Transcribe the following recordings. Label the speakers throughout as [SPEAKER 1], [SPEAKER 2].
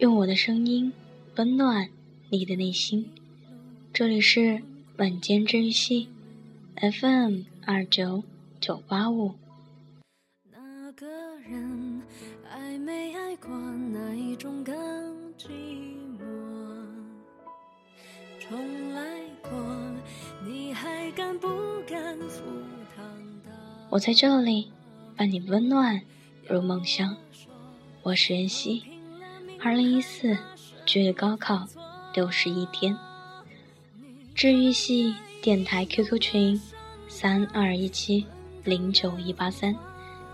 [SPEAKER 1] 用我的声音温暖你的内心。这里是晚间治愈系 FM 二九九八五。那个人爱没爱过哪一种更寂寞？重来过，你还敢不敢赴汤蹈？我在这里，伴你温暖入梦乡。我是妍希，二零一四距离高考六十一天。治愈系电台 QQ 群：三二一七零九一八三，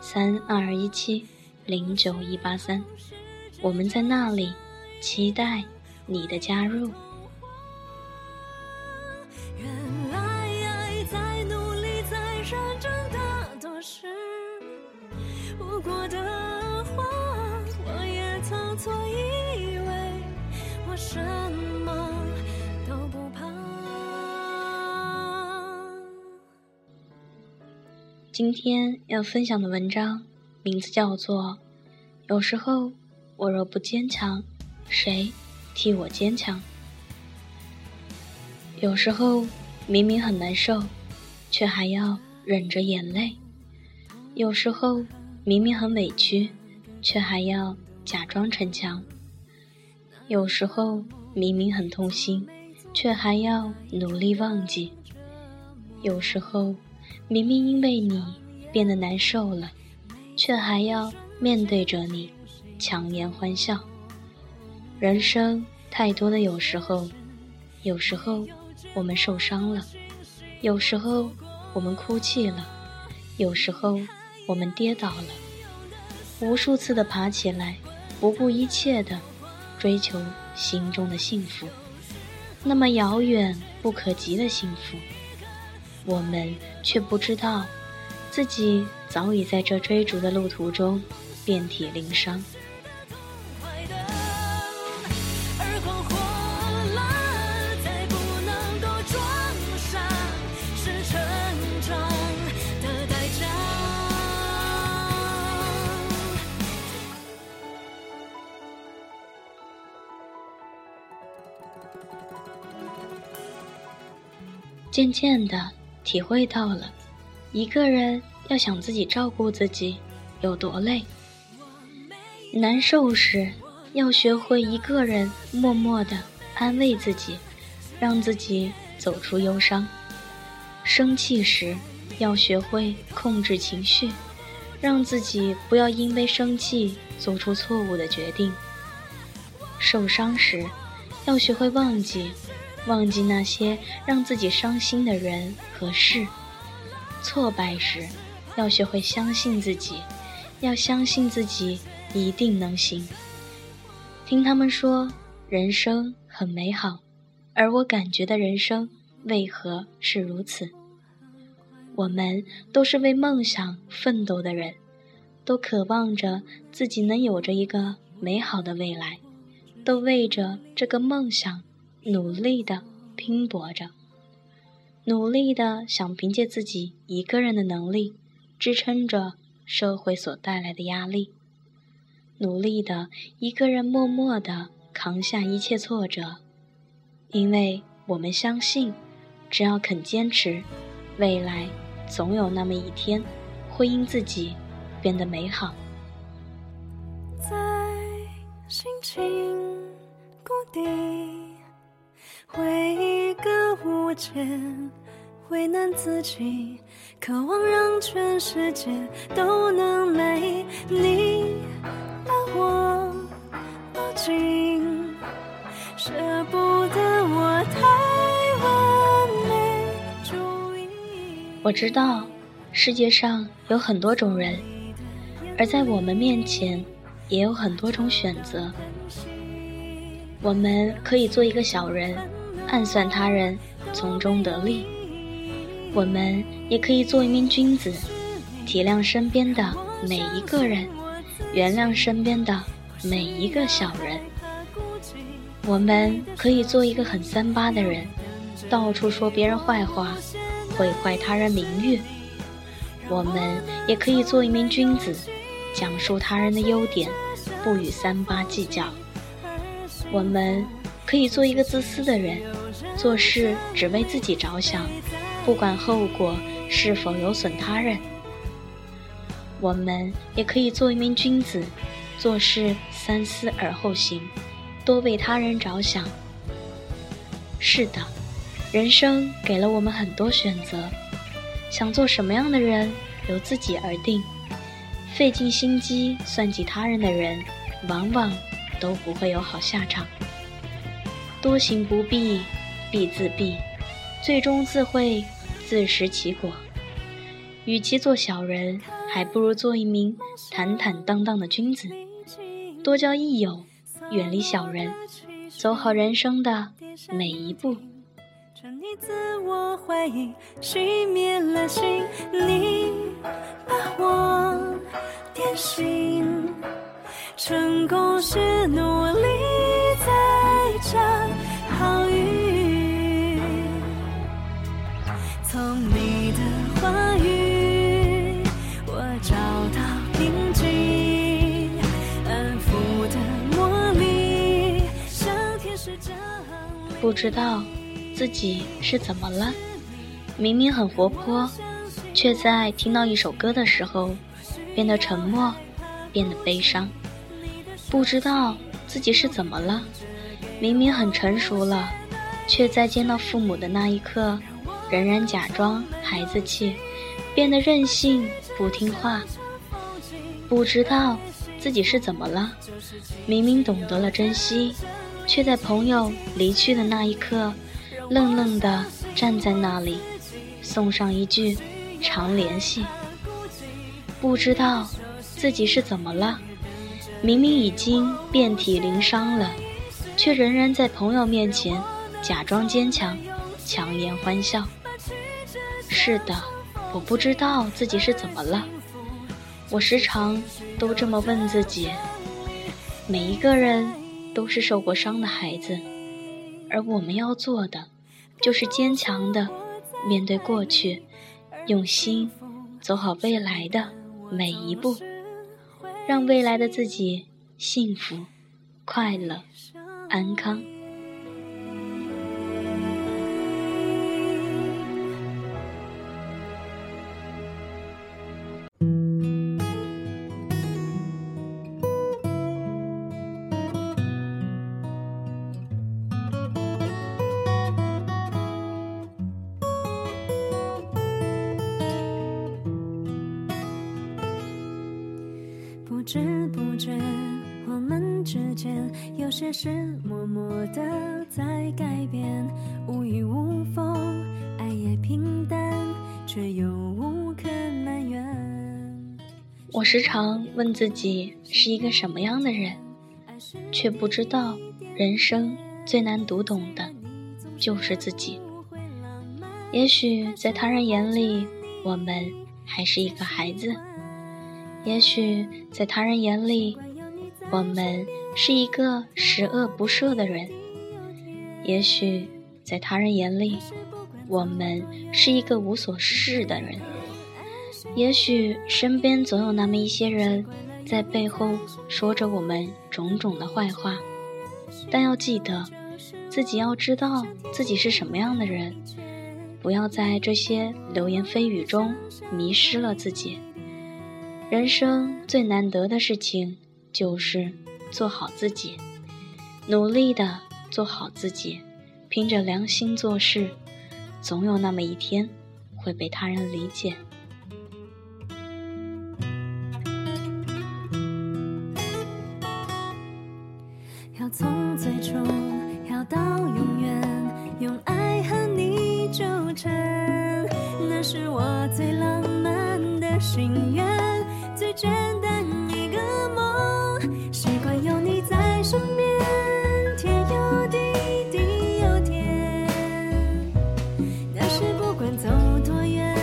[SPEAKER 1] 三二一七零九一八三。我们在那里，期待你的加入。今天要分享的文章名字叫做《有时候我若不坚强，谁替我坚强？有时候明明很难受，却还要忍着眼泪；有时候明明很委屈，却还要假装逞强；有时候明明很痛心，却还要努力忘记；有时候……明明因为你变得难受了，却还要面对着你强颜欢笑。人生太多的有时候，有时候我们受伤了，有时候我们哭泣了，有时候我们跌倒了，无数次的爬起来，不顾一切的追求心中的幸福，那么遥远不可及的幸福。我们却不知道，自己早已在这追逐的路途中遍体鳞伤。渐渐的。体会到了，一个人要想自己照顾自己有多累。难受时，要学会一个人默默的安慰自己，让自己走出忧伤；生气时，要学会控制情绪，让自己不要因为生气做出错误的决定；受伤时，要学会忘记。忘记那些让自己伤心的人和事，挫败时要学会相信自己，要相信自己一定能行。听他们说人生很美好，而我感觉的人生为何是如此？我们都是为梦想奋斗的人，都渴望着自己能有着一个美好的未来，都为着这个梦想。努力的拼搏着，努力的想凭借自己一个人的能力支撑着社会所带来的压力，努力的一个人默默的扛下一切挫折，因为我们相信，只要肯坚持，未来总有那么一天会因自己变得美好。在心情谷底。为一个无解为难自己，渴望让全世界都能没你把我抱紧，舍不得我太完美主义。我知道世界上有很多种人，而在我们面前也有很多种选择。我们可以做一个小人。暗算他人，从中得利；我们也可以做一名君子，体谅身边的每一个人，原谅身边的每一个小人。我们可以做一个很三八的人，到处说别人坏话，毁坏他人名誉；我们也可以做一名君子，讲述他人的优点，不与三八计较。我们可以做一个自私的人，做事只为自己着想，不管后果是否有损他人。我们也可以做一名君子，做事三思而后行，多为他人着想。是的，人生给了我们很多选择，想做什么样的人由自己而定。费尽心机算计他人的人，往往都不会有好下场。多行不必必自毙，最终自会自食其果。与其做小人，还不如做一名坦坦荡荡的君子。多交益友，远离小人，走好人生的每一步。你自我怀疑，熄灭了心，你把我点醒。成功是努力在找从你的话语，我找到平静，安抚的魔力，像天使降。不知道。自己是怎么了？明明很活泼，却在听到一首歌的时候变得沉默，变得悲伤。不知道自己是怎么了？明明很成熟了，却在见到父母的那一刻，仍然假装孩子气，变得任性不听话。不知道自己是怎么了？明明懂得了珍惜，却在朋友离去的那一刻。愣愣地站在那里，送上一句“常联系”。不知道自己是怎么了，明明已经遍体鳞伤了，却仍然在朋友面前假装坚强，强颜欢笑。是的，我不知道自己是怎么了。我时常都这么问自己。每一个人都是受过伤的孩子，而我们要做的。就是坚强的面对过去，用心走好未来的每一步，让未来的自己幸福、快乐、安康。有些事默默的在改变，无雨无风，爱也平淡，却又无可奈怨。我时常问自己是一个什么样的人，却不知道人生最难读懂的，就是自己。也许在他人眼里，我们还是一个孩子。也许在他人眼里，我们是一个十恶不赦的人；也许在他人眼里，我们是一个无所事事的人；也许身边总有那么一些人在背后说着我们种种的坏话。但要记得，自己要知道自己是什么样的人，不要在这些流言蜚语中迷失了自己。人生最难得的事情，就是做好自己，努力的做好自己，凭着良心做事，总有那么一天会被他人理解。习惯有你在身边，天有地，地有天。但是不管走多远，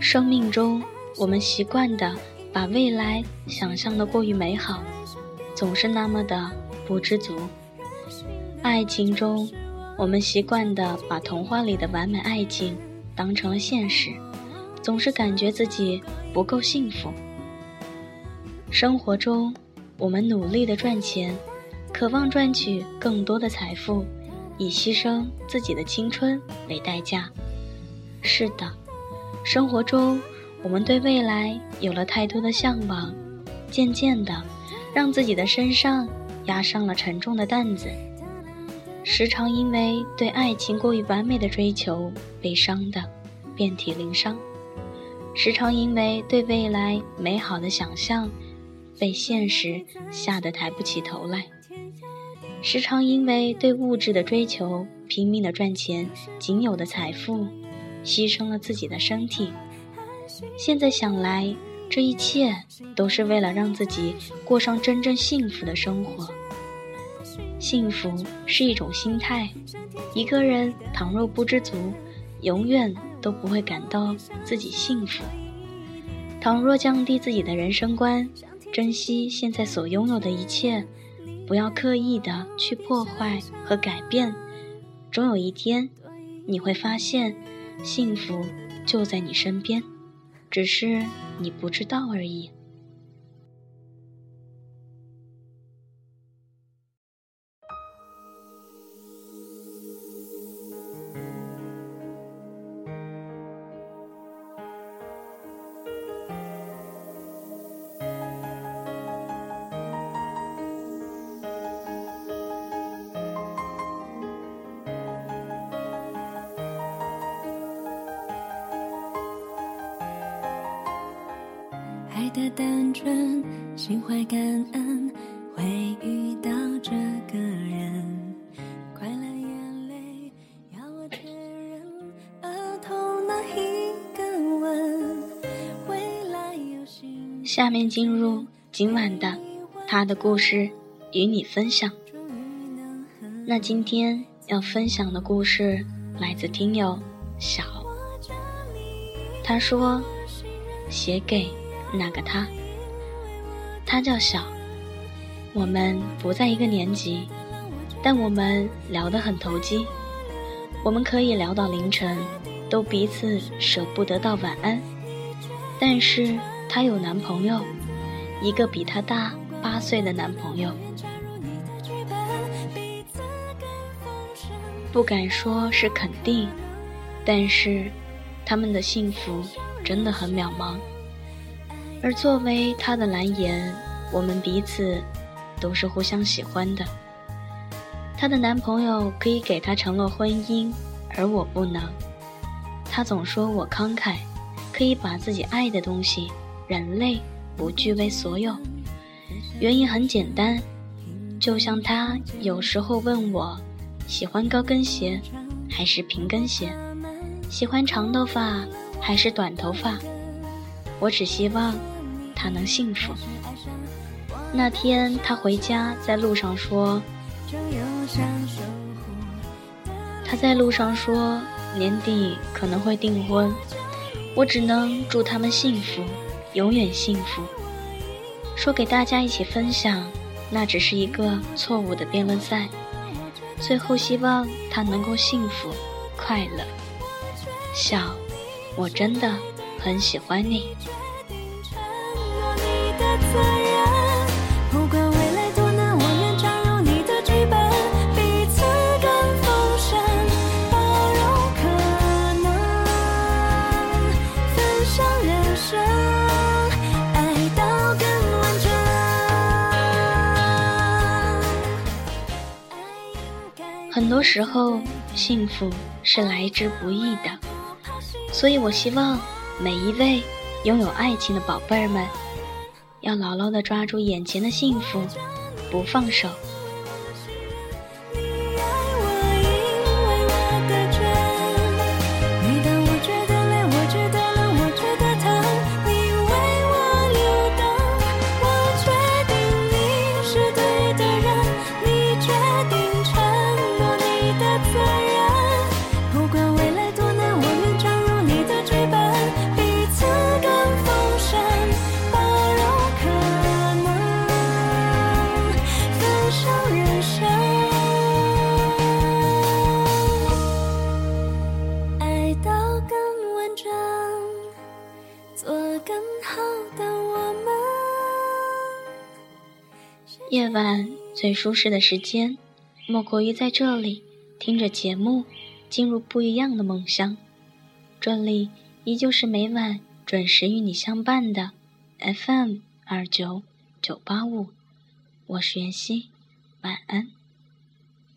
[SPEAKER 1] 生命中，我们习惯的把未来想象的过于美好，总是那么的不知足。爱情中，我们习惯的把童话里的完美爱情当成了现实。总是感觉自己不够幸福。生活中，我们努力的赚钱，渴望赚取更多的财富，以牺牲自己的青春为代价。是的，生活中我们对未来有了太多的向往，渐渐的，让自己的身上压上了沉重的担子。时常因为对爱情过于完美的追求，被伤的遍体鳞伤；时常因为对未来美好的想象，被现实吓得抬不起头来；时常因为对物质的追求，拼命的赚钱，仅有的财富，牺牲了自己的身体。现在想来，这一切都是为了让自己过上真正幸福的生活。幸福是一种心态，一个人倘若不知足，永远都不会感到自己幸福。倘若降低自己的人生观，珍惜现在所拥有的一切，不要刻意的去破坏和改变，总有一天，你会发现，幸福就在你身边，只是你不知道而已。
[SPEAKER 2] 的单纯，心怀感恩，会遇到这个人。快乐眼泪要我确认，额头那一个吻，未来有心。
[SPEAKER 1] 下面进入今晚的他的故事，与你分享。那今天要分享的故事来自听友小，他说写给。那个他，他叫小，我们不在一个年级，但我们聊得很投机，我们可以聊到凌晨，都彼此舍不得道晚安。但是她有男朋友，一个比她大八岁的男朋友，不敢说是肯定，但是他们的幸福真的很渺茫。而作为她的蓝颜，我们彼此都是互相喜欢的。她的男朋友可以给她承诺婚姻，而我不能。她总说我慷慨，可以把自己爱的东西、人类不据为所有。原因很简单，就像他有时候问我，喜欢高跟鞋还是平跟鞋，喜欢长头发还是短头发。我只希望他能幸福。那天他回家，在路上说：“他在路上说年底可能会订婚，我只能祝他们幸福，永远幸福。”说给大家一起分享，那只是一个错误的辩论赛。最后希望他能够幸福快乐。笑，我真的。很喜欢你。很多时候，幸福是来之不易的，所以我希望。每一位拥有爱情的宝贝儿们，要牢牢地抓住眼前的幸福，不放手。每晚最舒适的时间莫过于在这里听着节目进入不一样的梦乡。这里依旧是每晚准时与你相伴的 fm 二九九八五。我是袁熙晚安。